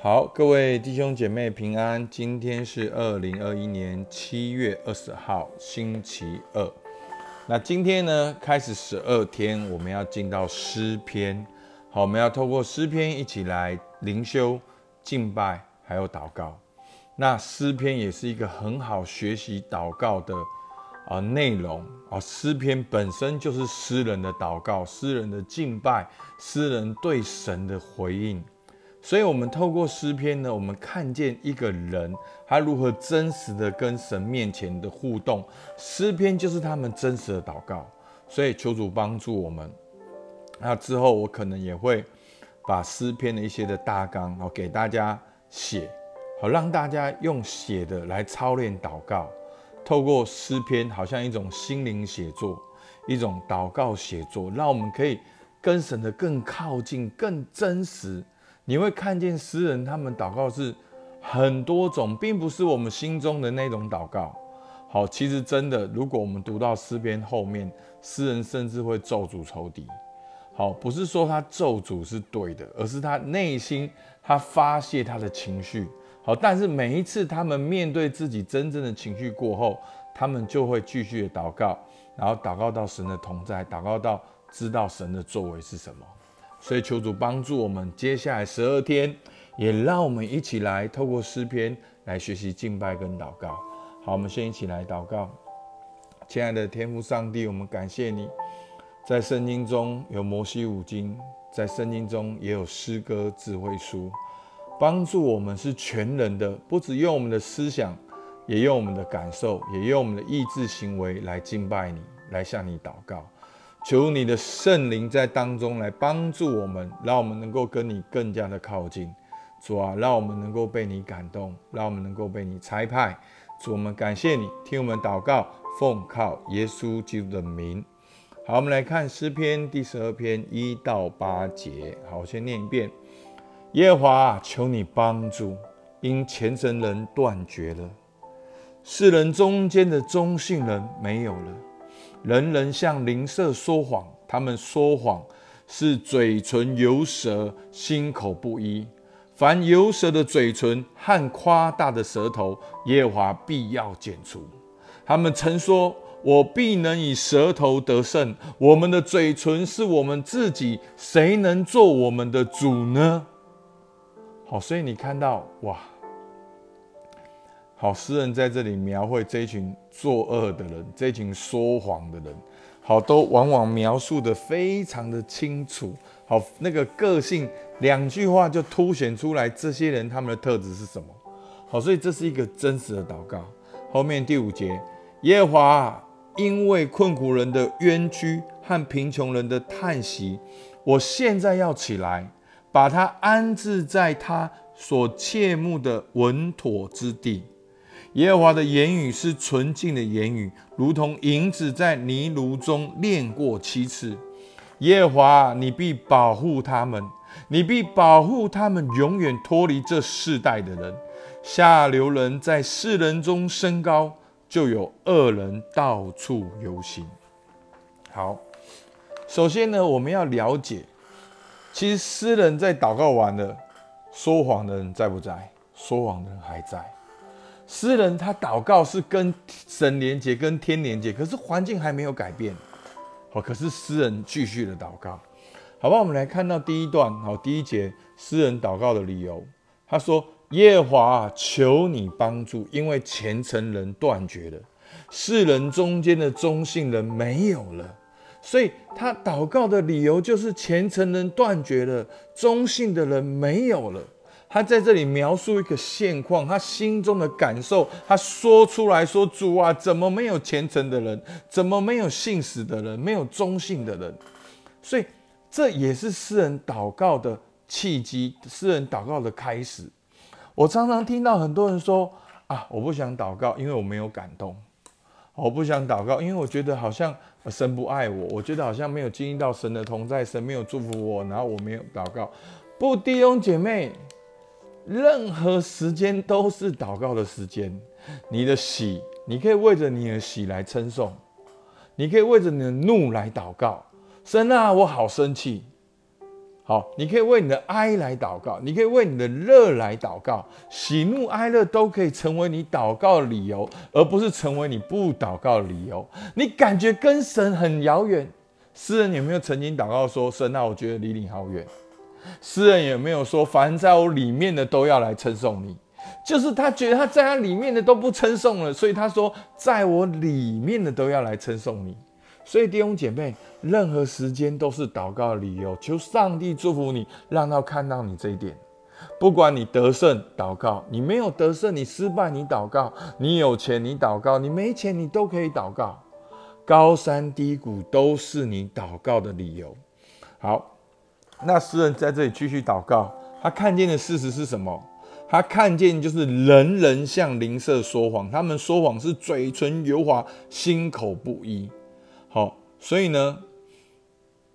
好，各位弟兄姐妹平安。今天是二零二一年七月二十号，星期二。那今天呢，开始十二天，我们要进到诗篇。好，我们要透过诗篇一起来灵修、敬拜，还有祷告。那诗篇也是一个很好学习祷告的啊内容啊。诗篇本身就是诗人的祷告、诗人的敬拜、诗人对神的回应。所以，我们透过诗篇呢，我们看见一个人他如何真实的跟神面前的互动。诗篇就是他们真实的祷告。所以，求主帮助我们。那之后，我可能也会把诗篇的一些的大纲，好给大家写，好让大家用写的来操练祷告。透过诗篇，好像一种心灵写作，一种祷告写作，让我们可以跟神的更靠近、更真实。你会看见诗人他们祷告是很多种，并不是我们心中的那种祷告。好，其实真的，如果我们读到诗篇后面，诗人甚至会咒诅仇敌。好，不是说他咒诅是对的，而是他内心他发泄他的情绪。好，但是每一次他们面对自己真正的情绪过后，他们就会继续的祷告，然后祷告到神的同在，祷告到知道神的作为是什么。所以求主帮助我们，接下来十二天，也让我们一起来透过诗篇来学习敬拜跟祷告。好，我们先一起来祷告。亲爱的天父上帝，我们感谢你，在圣经中有摩西五经，在圣经中也有诗歌智慧书，帮助我们是全人的，不只用我们的思想，也用我们的感受，也用我们的意志行为来敬拜你，来向你祷告。求你的圣灵在当中来帮助我们，让我们能够跟你更加的靠近。主啊，让我们能够被你感动，让我们能够被你差派。主，我们感谢你，听我们祷告，奉靠耶稣基督的名。好，我们来看诗篇第十二篇一到八节。好，我先念一遍：耶和华，求你帮助，因虔诚人断绝了，世人中间的忠信人没有了。人人向邻舍说谎，他们说谎是嘴唇油舌，心口不一。凡油舌的嘴唇和夸大的舌头，耶和华必要剪除。他们曾说：“我必能以舌头得胜。”我们的嘴唇是我们自己，谁能做我们的主呢？好，所以你看到哇。好，诗人在这里描绘这一群作恶的人，这群说谎的人，好，都往往描述的非常的清楚。好，那个个性两句话就凸显出来，这些人他们的特质是什么？好，所以这是一个真实的祷告。后面第五节，耶和华因为困苦人的冤屈和贫穷人的叹息，我现在要起来，把他安置在他所切慕的稳妥之地。耶和华的言语是纯净的言语，如同银子在泥炉中炼过七次。耶和华，你必保护他们，你必保护他们，永远脱离这世代的人。下流人在世人中升高，就有恶人到处游行。好，首先呢，我们要了解，其实诗人在祷告完了，说谎的人在不在？说谎的人还在。诗人他祷告是跟神连接，跟天连接，可是环境还没有改变。好，可是诗人继续的祷告，好吧？我们来看到第一段，好，第一节诗人祷告的理由，他说：“耶华，求你帮助，因为虔诚人断绝了，世人中间的忠信人没有了，所以他祷告的理由就是虔诚人断绝了，忠信的人没有了。”他在这里描述一个现况，他心中的感受，他说出来说：“主啊，怎么没有虔诚的人？怎么没有信使的人？没有忠信的人？”所以这也是诗人祷告的契机，诗人祷告的开始。我常常听到很多人说：“啊，我不想祷告，因为我没有感动；我不想祷告，因为我觉得好像神不爱我，我觉得好像没有经历到神的同在，神没有祝福我，然后我没有祷告。”不，弟兄姐妹。任何时间都是祷告的时间。你的喜，你可以为着你的喜来称颂；你可以为着你的怒来祷告。神啊，我好生气，好，你可以为你的哀来祷告，你可以为你的乐来祷告，喜怒哀乐都可以成为你祷告的理由，而不是成为你不祷告的理由。你感觉跟神很遥远，诗人有没有曾经祷告说：“神啊，我觉得离你好远。”诗人也没有说：“凡在我里面的都要来称颂你？”就是他觉得他在他里面的都不称颂了，所以他说：“在我里面的都要来称颂你。”所以弟兄姐妹，任何时间都是祷告的理由。求上帝祝福你，让他看到你这一点。不管你得胜，祷告；你没有得胜，你失败，你祷告；你有钱，你祷告；你没钱，你都可以祷告。高山低谷都是你祷告的理由。好，那诗人在这里继续祷告，他看见的事实是什么？他看见就是人人向邻舍说谎，他们说谎是嘴唇油滑，心口不一。好，所以呢，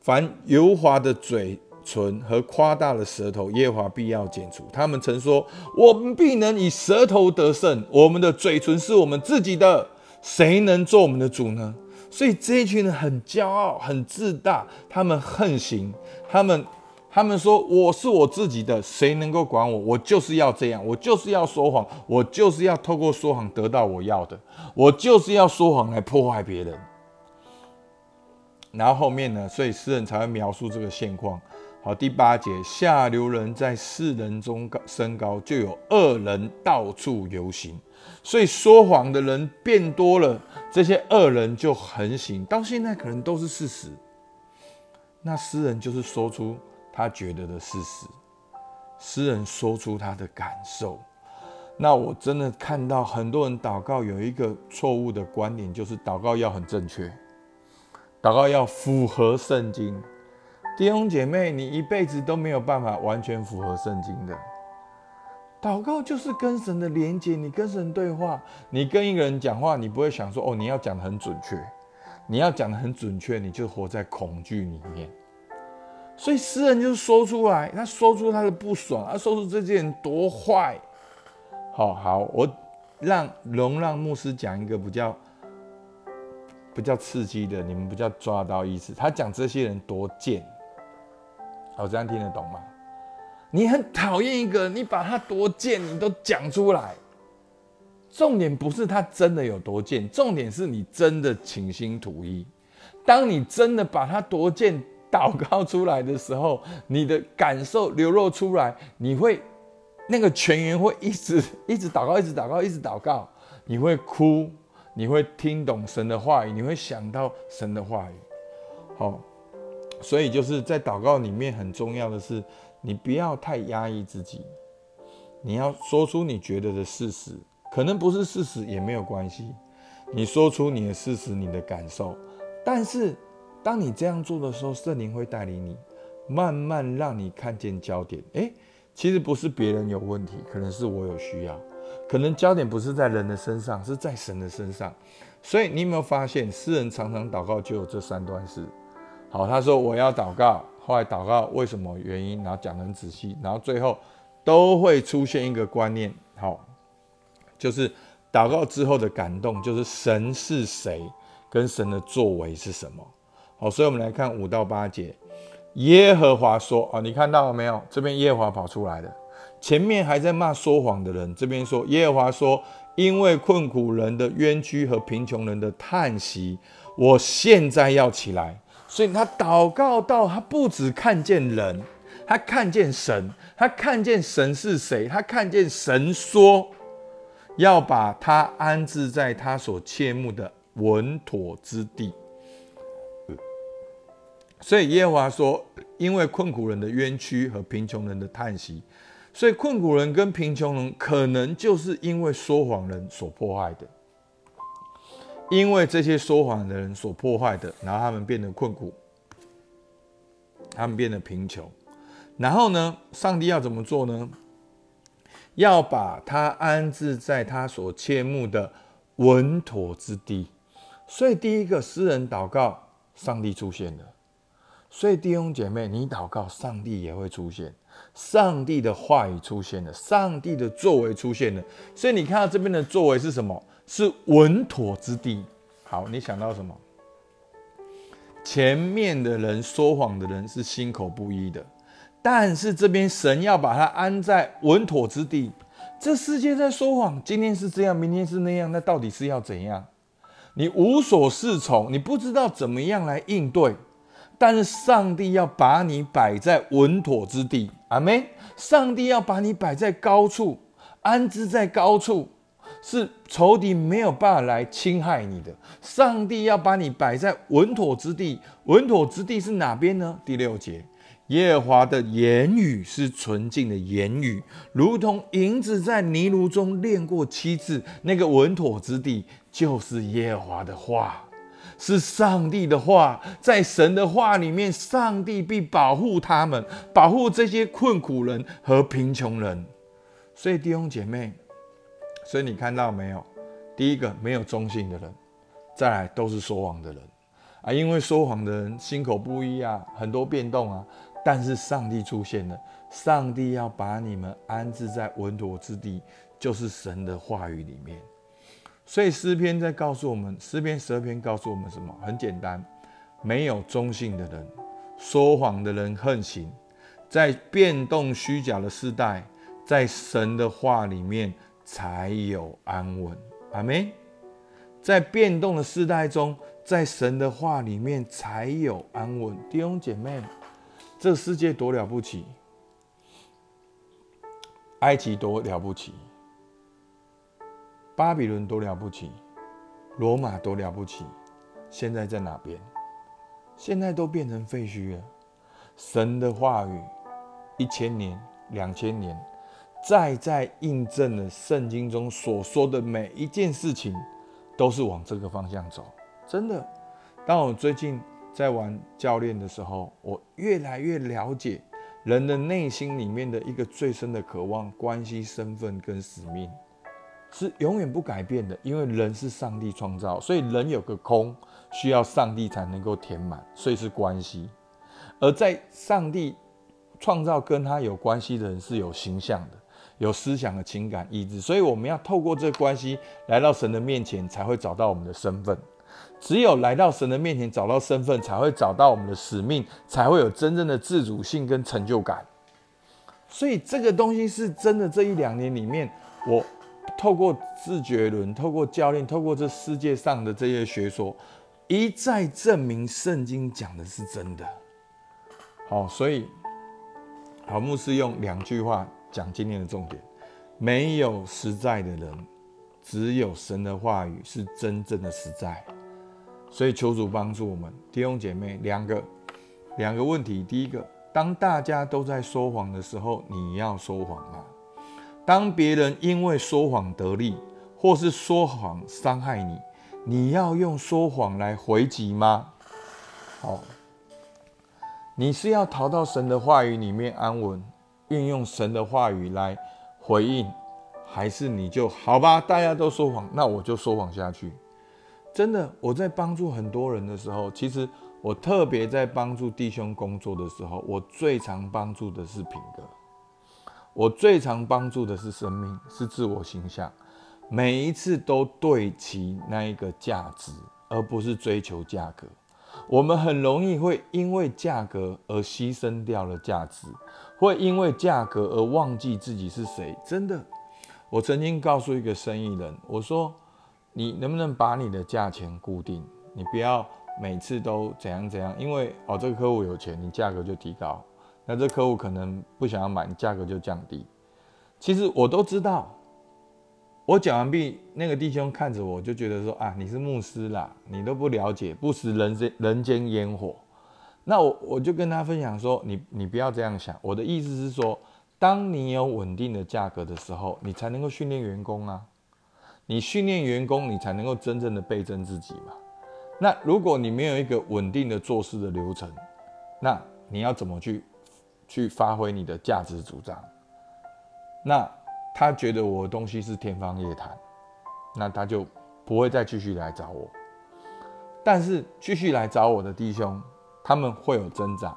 凡油滑的嘴唇和夸大的舌头，耶华必要剪除。他们曾说：“我们必能以舌头得胜，我们的嘴唇是我们自己的，谁能做我们的主呢？”所以这一群人很骄傲、很自大，他们横行，他们他们说：“我是我自己的，谁能够管我？我就是要这样，我就是要说谎，我就是要透过说谎得到我要的，我就是要说谎来破坏别人。”然后后面呢？所以诗人才会描述这个现况。好，第八节，下流人在世人中高升高，就有恶人到处游行。所以说谎的人变多了，这些恶人就横行。到现在可能都是事实。那诗人就是说出他觉得的事实，诗人说出他的感受。那我真的看到很多人祷告有一个错误的观点，就是祷告要很正确。祷告要符合圣经，弟兄姐妹，你一辈子都没有办法完全符合圣经的。祷告就是跟神的连接，你跟神对话，你跟一个人讲话，你不会想说哦，你要讲的很准确，你要讲的很准确，你就活在恐惧里面。所以诗人就说出来，他说出他的不爽，他说出这些人多坏。好好，我让容让牧师讲一个比较。比较刺激的，你们不叫抓到意思。他讲这些人多贱，好，这样听得懂吗？你很讨厌一个，你把他多贱，你都讲出来。重点不是他真的有多贱，重点是你真的倾心吐意。当你真的把他多贱祷告出来的时候，你的感受流露出来，你会那个全员会一直一直祷告，一直祷告，一直祷告，你会哭。你会听懂神的话语，你会想到神的话语，好，所以就是在祷告里面很重要的是，你不要太压抑自己，你要说出你觉得的事实，可能不是事实也没有关系，你说出你的事实，你的感受，但是当你这样做的时候，圣灵会带领你，慢慢让你看见焦点，诶，其实不是别人有问题，可能是我有需要。可能焦点不是在人的身上，是在神的身上。所以你有没有发现，诗人常常祷告就有这三段式。好，他说我要祷告，后来祷告为什么原因，然后讲得很仔细，然后最后都会出现一个观念，好，就是祷告之后的感动，就是神是谁，跟神的作为是什么。好，所以我们来看五到八节，耶和华说啊，你看到了没有？这边耶和华跑出来的。前面还在骂说谎的人，这边说耶和华说：“因为困苦人的冤屈和贫穷人的叹息，我现在要起来。”所以他祷告到，他不止看见人，他看见神，他看见神是谁，他看见神说要把他安置在他所切慕的稳妥之地。所以耶和华说：“因为困苦人的冤屈和贫穷人的叹息。”所以困苦人跟贫穷人可能就是因为说谎人所破坏的，因为这些说谎的人所破坏的，然后他们变得困苦，他们变得贫穷，然后呢，上帝要怎么做呢？要把他安置在他所切慕的稳妥之地。所以第一个诗人祷告，上帝出现了。所以弟兄姐妹，你祷告，上帝也会出现。上帝的话语出现了，上帝的作为出现了，所以你看到这边的作为是什么？是稳妥之地。好，你想到什么？前面的人说谎的人是心口不一的，但是这边神要把它安在稳妥之地。这世界在说谎，今天是这样，明天是那样，那到底是要怎样？你无所适从，你不知道怎么样来应对。但是上帝要把你摆在稳妥之地，阿门。上帝要把你摆在高处，安置在高处，是仇敌没有办法来侵害你的。上帝要把你摆在稳妥之地，稳妥之地是哪边呢？第六节。耶和华的言语是纯净的言语，如同银子在泥炉中炼过七次。那个稳妥之地，就是耶和华的话，是上帝的话。在神的话里面，上帝必保护他们，保护这些困苦人和贫穷人。所以弟兄姐妹，所以你看到没有？第一个没有忠信的人，再来都是说谎的人啊！因为说谎的人心口不一啊，很多变动啊。但是上帝出现了，上帝要把你们安置在稳妥之地，就是神的话语里面。所以诗篇在告诉我们，诗篇十二篇告诉我们什么？很简单，没有忠信的人，说谎的人横行，在变动虚假的时代，在神的话里面才有安稳。阿门。在变动的时代中，在神的话里面才有安稳。弟兄姐妹。这世界多了不起，埃及多了不起，巴比伦多了不起，罗马多了不起，现在在哪边？现在都变成废墟了。神的话语，一千年、两千年，再再印证了圣经中所说的每一件事情，都是往这个方向走。真的，当我最近。在玩教练的时候，我越来越了解人的内心里面的一个最深的渴望、关系、身份跟使命，是永远不改变的。因为人是上帝创造，所以人有个空，需要上帝才能够填满，所以是关系。而在上帝创造跟他有关系的人是有形象的、有思想的情感意志，所以我们要透过这关系来到神的面前，才会找到我们的身份。只有来到神的面前，找到身份，才会找到我们的使命，才会有真正的自主性跟成就感。所以这个东西是真的。这一两年里面，我透过自觉论，透过教练，透过这世界上的这些学说，一再证明圣经讲的是真的。好，所以好牧师用两句话讲今天的重点：没有实在的人，只有神的话语是真正的实在。所以求主帮助我们弟兄姐妹两个两个问题。第一个，当大家都在说谎的时候，你要说谎吗？当别人因为说谎得利，或是说谎伤害你，你要用说谎来回击吗？好，你是要逃到神的话语里面安稳，运用神的话语来回应，还是你就好吧？大家都说谎，那我就说谎下去。真的，我在帮助很多人的时候，其实我特别在帮助弟兄工作的时候，我最常帮助的是品格，我最常帮助的是生命，是自我形象，每一次都对齐那一个价值，而不是追求价格。我们很容易会因为价格而牺牲掉了价值，会因为价格而忘记自己是谁。真的，我曾经告诉一个生意人，我说。你能不能把你的价钱固定？你不要每次都怎样怎样，因为哦，这个客户有钱，你价格就提高。那这客户可能不想要买，你价格就降低。其实我都知道。我讲完毕，那个弟兄看着我就觉得说啊，你是牧师啦，你都不了解，不食人间人间烟火。那我我就跟他分享说，你你不要这样想。我的意思是说，当你有稳定的价格的时候，你才能够训练员工啊。你训练员工，你才能够真正的倍增自己嘛。那如果你没有一个稳定的做事的流程，那你要怎么去去发挥你的价值主张？那他觉得我的东西是天方夜谭，那他就不会再继续来找我。但是继续来找我的弟兄，他们会有挣扎，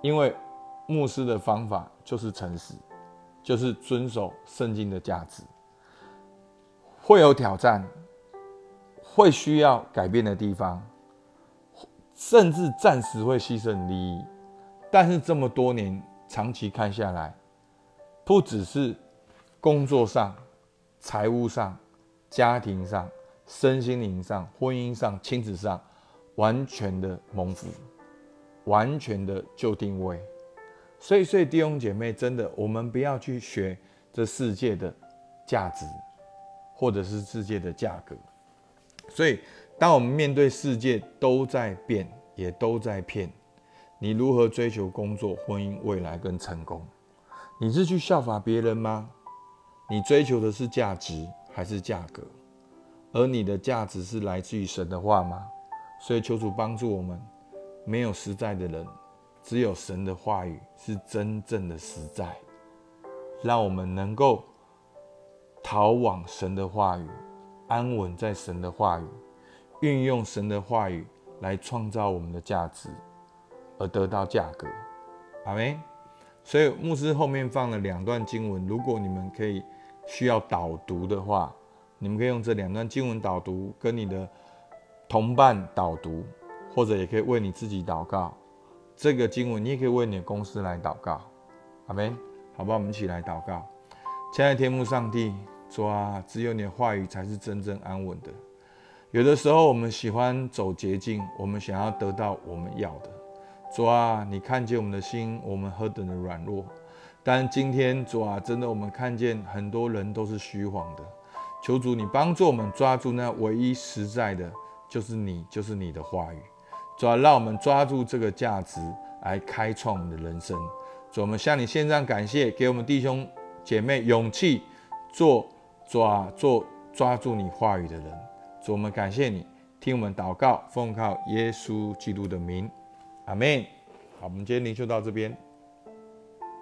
因为牧师的方法就是诚实，就是遵守圣经的价值。会有挑战，会需要改变的地方，甚至暂时会牺牲利益，但是这么多年长期看下来，不只是工作上、财务上、家庭上、身心灵上、婚姻上、亲子上，完全的蒙福，完全的就定位。所以，所以弟兄姐妹，真的，我们不要去学这世界的价值，或者是世界的价格。所以，当我们面对世界都在变，也都在骗，你如何追求工作、婚姻、未来跟成功？你是去效法别人吗？你追求的是价值还是价格？而你的价值是来自于神的话吗？所以，求主帮助我们，没有实在的人。只有神的话语是真正的实在，让我们能够逃往神的话语，安稳在神的话语，运用神的话语来创造我们的价值，而得到价格。阿门。所以牧师后面放了两段经文，如果你们可以需要导读的话，你们可以用这两段经文导读，跟你的同伴导读，或者也可以为你自己祷告。这个经文，你也可以为你的公司来祷告，阿门，好吧？我们一起来祷告。亲爱的天父上帝，主啊，只有你的话语才是真正安稳的。有的时候我们喜欢走捷径，我们想要得到我们要的。主啊，你看见我们的心，我们何等的软弱。但今天主啊，真的我们看见很多人都是虚晃的。求主你帮助我们抓住那唯一实在的，就是你，就是你的话语。主要让我们抓住这个价值来开创我们的人生。主，我们向你献上感谢，给我们弟兄姐妹勇气，做抓做抓住你话语的人。主，我们感谢你，听我们祷告，奉靠耶稣基督的名，阿门。好，我们今天灵就到这边。